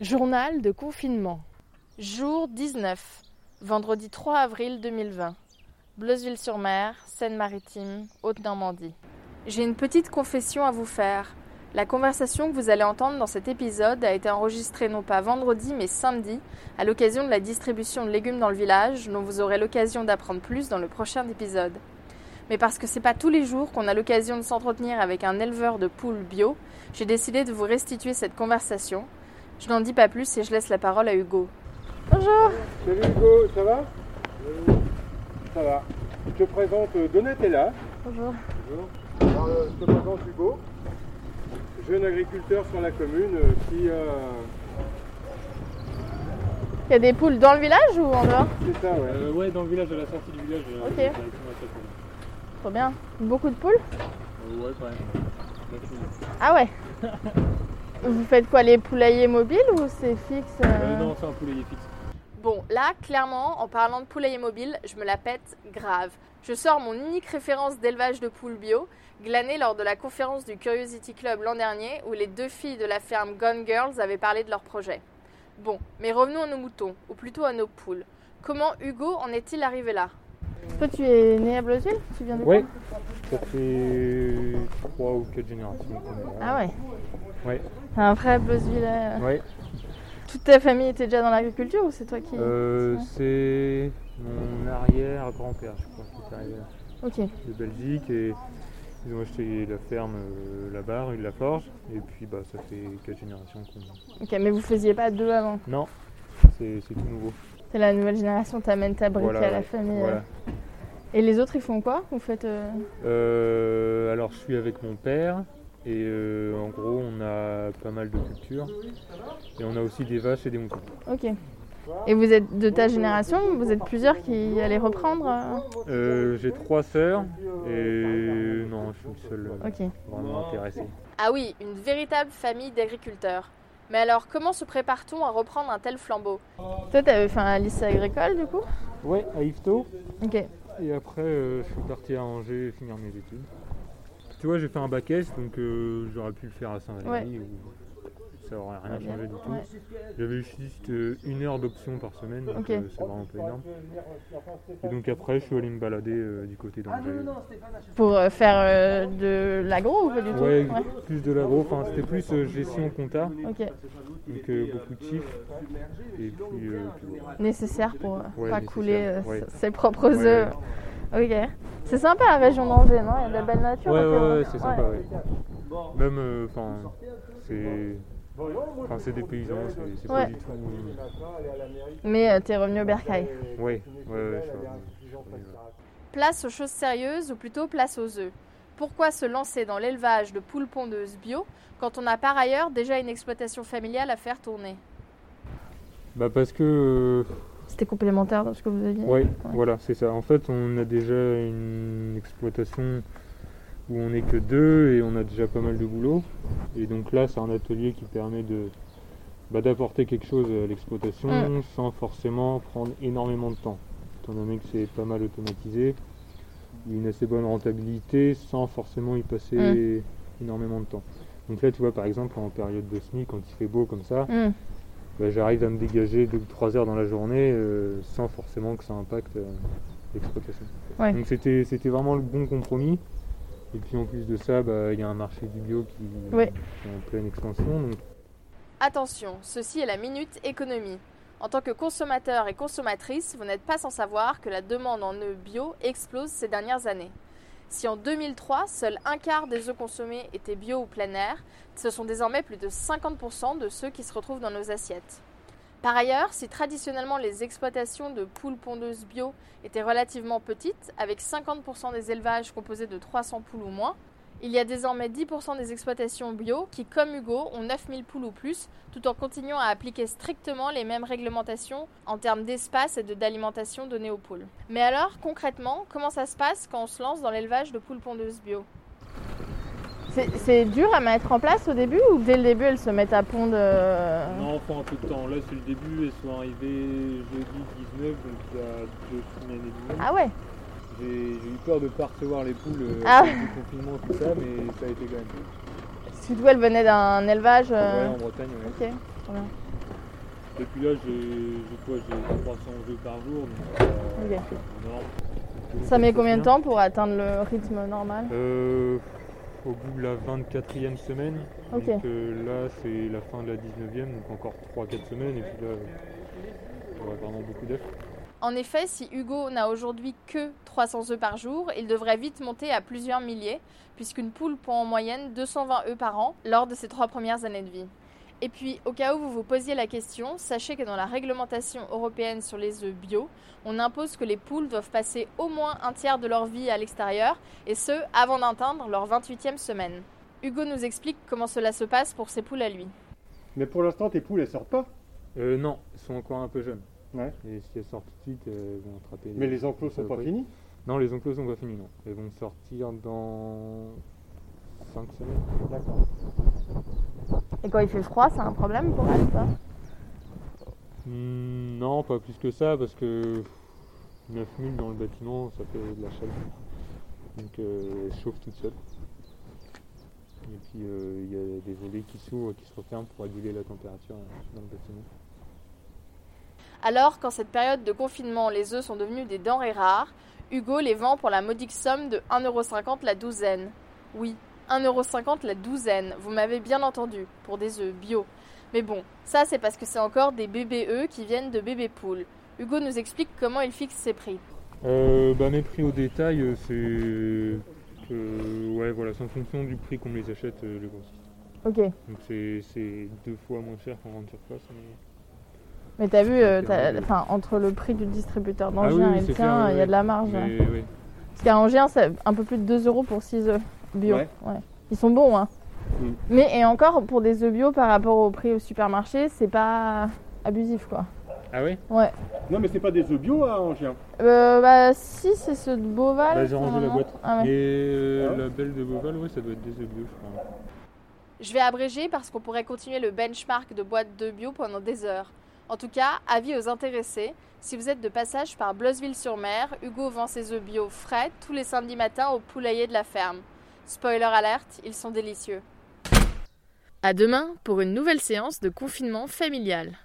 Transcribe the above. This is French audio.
Journal de confinement. Jour 19. Vendredi 3 avril 2020. Bleuzeville-sur-Mer, Seine-Maritime, Haute-Normandie. J'ai une petite confession à vous faire. La conversation que vous allez entendre dans cet épisode a été enregistrée non pas vendredi mais samedi, à l'occasion de la distribution de légumes dans le village, dont vous aurez l'occasion d'apprendre plus dans le prochain épisode. Mais parce que c'est pas tous les jours qu'on a l'occasion de s'entretenir avec un éleveur de poules bio, j'ai décidé de vous restituer cette conversation. Je n'en dis pas plus et je laisse la parole à Hugo. Bonjour Salut Hugo, ça va? Ça va. Je te présente euh, Donatella. Bonjour. Bonjour. Alors, euh, je te présente Hugo, jeune agriculteur sur la commune euh, qui. euh, Il y a des poules dans le village ou en dehors? C'est ça, ouais. Euh, ouais, dans le village, à la sortie du village. euh, Ok. directement à cette zone. Trop bien. Beaucoup de poules? Euh, ouais, quand même. Ah ouais Vous faites quoi Les poulaillers mobiles ou c'est fixe euh Euh, non, c'est un poulailler fixe. Bon, là, clairement, en parlant de poulailler mobile, je me la pète grave. Je sors mon unique référence d'élevage de poules bio, glanée lors de la conférence du Curiosity Club l'an dernier, où les deux filles de la ferme Gone Girls avaient parlé de leur projet. Bon, mais revenons à nos moutons, ou plutôt à nos poules. Comment Hugo en est-il arrivé là? Toi, tu es né à Bleuzeville Tu viens de Ouais. Ça fait 3 ou 4 générations. Ah ouais. T'es un vrai Bleuzeville. Ouais. Toute ta famille était déjà dans l'agriculture ou c'est toi qui. Euh, c'est mon arrière-grand-père, je crois, qui est arrivé là, Ok. de Belgique. Et ils ont acheté la ferme euh, là-bas, rue de la Forge. Et puis, bah, ça fait 4 générations qu'on. Ok, mais vous faisiez pas deux avant. Non, c'est tout nouveau. C'est la nouvelle génération, t'amènes ta brique Voilà, à la famille. euh. Voilà. Et les autres, ils font quoi Vous faites. euh, Euh, alors je suis avec mon père et euh, en gros on a pas mal de cultures et on a aussi des vaches et des moutons. Ok. Et vous êtes de ta génération Vous êtes plusieurs qui allaient reprendre euh J'ai trois sœurs et non je suis le seul Ok. vraiment intéressé. Ah oui, une véritable famille d'agriculteurs. Mais alors, comment se prépare-t-on à reprendre un tel flambeau Toi, t'avais fait un lycée agricole du coup Ouais, à Yvetot Ok. et après euh, je suis parti à Angers finir mes études. Tu vois j'ai fait un bac S donc euh, j'aurais pu le faire à Saint-Valéry ou ça aurait rien changé du tout. ouais. J'avais juste euh, une heure d'option par semaine donc euh, c'est vraiment un peu énorme. Et donc après je suis allé me balader euh, du côté d'Angers. Pour euh, faire euh, de l'agro ou pas du tout? Ouais, plus de l'agro, enfin c'était plus euh, gestion compta, Ok. donc euh, beaucoup de chiffres. Et puis, euh. Nécessaire pour Ouais, pas couler euh, ouais. ses propres Ouais. œufs. Ok. C'est sympa la région d'Angers, non? Il y a de la belle nature. Ouais, c'est sympa, ouais. Même, euh, enfin, c'est. Enfin, c'est des paysans, c'est Ouais. pas du tout. Mais euh, t'es revenu au bercail. Ouais, ouais, ouais. Place aux choses sérieuses ou plutôt place aux œufs. Pourquoi se lancer dans l'élevage de poules pondeuses bio quand on a par ailleurs déjà une exploitation familiale à faire tourner? Bah, parce que. euh, C'était complémentaire dans ce que vous aviez Ouais, voilà, c'est ça. En fait, on a déjà une exploitation où on n'est que deux et on a déjà pas mal de boulot. Et donc là, c'est un atelier qui permet de bah, d'apporter quelque chose à l'exploitation Mm. sans forcément prendre énormément de temps. Étant donné que c'est pas mal automatisé, une assez bonne rentabilité sans forcément y passer Mm. énormément de temps. Donc là, tu vois, par exemple, en période de semis, quand il fait beau comme ça, Hmm. bah, j'arrive à me dégager 2 ou 3 heures dans la journée euh, sans forcément que ça impacte euh, l'exploitation. Ouais. Donc c'était c'était vraiment le bon compromis. Et puis en plus de ça, bah, il y a un marché du bio qui, Ouais. qui est en pleine expansion. Donc Attention, ceci est la minute économie. En tant que consommateur et consommatrice, vous n'êtes pas sans savoir que la demande en œufs bio explose ces dernières années. Si en 2003, seul un quart des œufs consommés étaient bio ou plein air, ce sont désormais plus de 50% de ceux qui se retrouvent dans nos assiettes. Par ailleurs, si traditionnellement les exploitations de poules pondeuses bio étaient relativement petites, avec 50% des élevages composés de 300 poules ou moins, il y a désormais 10% des exploitations bio qui, comme Hugo, ont 9000 poules ou plus, tout en continuant à appliquer strictement les mêmes réglementations en termes d'espace et de d'alimentation donnée aux poules. Mais alors, concrètement, comment ça se passe quand on se lance dans l'élevage de poules pondeuses bio? C'est dur à mettre en place au début ou dès le début elles se mettent à pondre euh, non, faut un peu de temps. Là, c'est le début. Elles sont arrivées jeudi 19, donc il y a deux semaines et demie. Ah ouais J'ai eu peur de ne pas recevoir les poules euh, Ah. du confinement, tout ça, mais ça a été quand même. Surtout elles venaient d'un élevage. euh, Ouais, en Bretagne, ouais. Ok, trop bien. Et puis là, j'ai j'ai quoi J'ai 300 œufs par jour. Donc, euh, énorme. Ça met combien de temps pour atteindre le rythme normal? Euh, Au bout de la 24e semaine. Donc euh, là, c'est la fin de la 19e, donc encore 3-4 semaines. Et puis là, il y aura vraiment beaucoup d'œufs. En effet, si Hugo n'a aujourd'hui que 300 œufs par jour, il devrait vite monter à plusieurs milliers, puisqu'une poule pond en moyenne 220 œufs par an lors de ses trois premières années de vie. Et puis, au cas où vous vous posiez la question, sachez que dans la réglementation européenne sur les œufs bio, on impose que les poules doivent passer au moins un tiers de leur vie à l'extérieur, et ce, avant d'atteindre leur 28e semaine. Hugo nous explique comment cela se passe pour ses poules à lui. Mais pour l'instant, tes poules, elles sortent pas? Euh, non, ils sont encore un peu jeunes. Ouais. Et si elles sortent tout de suite, elles vont attraper. Mais les enclos sont pas finis? Non, les enclos sont pas finis, non. Elles vont sortir dans 5 semaines. D'accord. Et quand il fait froid, c'est un problème pour elle, pas Hmm, non, pas plus que ça, parce que 9000 dans le bâtiment, ça fait de la chaleur. Donc euh, elle chauffe toute seule. Et puis euh, il y a des volets qui s'ouvrent, qui se referment pour réguler la température euh, dans le bâtiment. Alors, quand cette période de confinement, les œufs sont devenus des denrées rares, Hugo les vend pour la modique somme de 1,50€ la douzaine. Oui, 1,50€ la douzaine, vous m'avez bien entendu, pour des œufs bio. Mais bon, ça c'est parce que c'est encore des bébés œufs qui viennent de bébés poules. Hugo nous explique comment il fixe ses prix. Euh, bah, mes prix au détail, euh, c'est. que- ouais, voilà, c'est en fonction du prix qu'on me les achète, euh, le grossiste. Ok. Donc c'est deux fois moins cher qu'en grande surface. mais- Mais t'as vu, euh, enfin, entre le prix du distributeur Ah oui, d'Angers et le tien, il y a de la marge. Mais oui. Parce qu'à Angers, c'est un peu plus de 2 euros pour 6 œufs bio. Ouais. Ils sont bons, hein. Mm. Mais et encore, pour des œufs bio par rapport au prix au supermarché, c'est pas abusif, quoi. Ah oui Ouais. Non, mais c'est pas des œufs bio à Angers. Euh, bah, si, c'est ceux de Beauval. Bah, j'ai rangé la boîte. Ah ouais. Et euh, Ah ouais la belle de Beauval, ouais, ça doit être des œufs bio, je crois. Je vais abréger parce qu'on pourrait continuer le benchmark de boîtes de bio pendant des heures. En tout cas, avis aux intéressés, si vous êtes de passage par Bleusville-sur-Mer, Hugo vend ses œufs bio frais tous les samedis matins au poulailler de la ferme. Spoiler alerte, ils sont délicieux. À demain pour une nouvelle séance de confinement familial.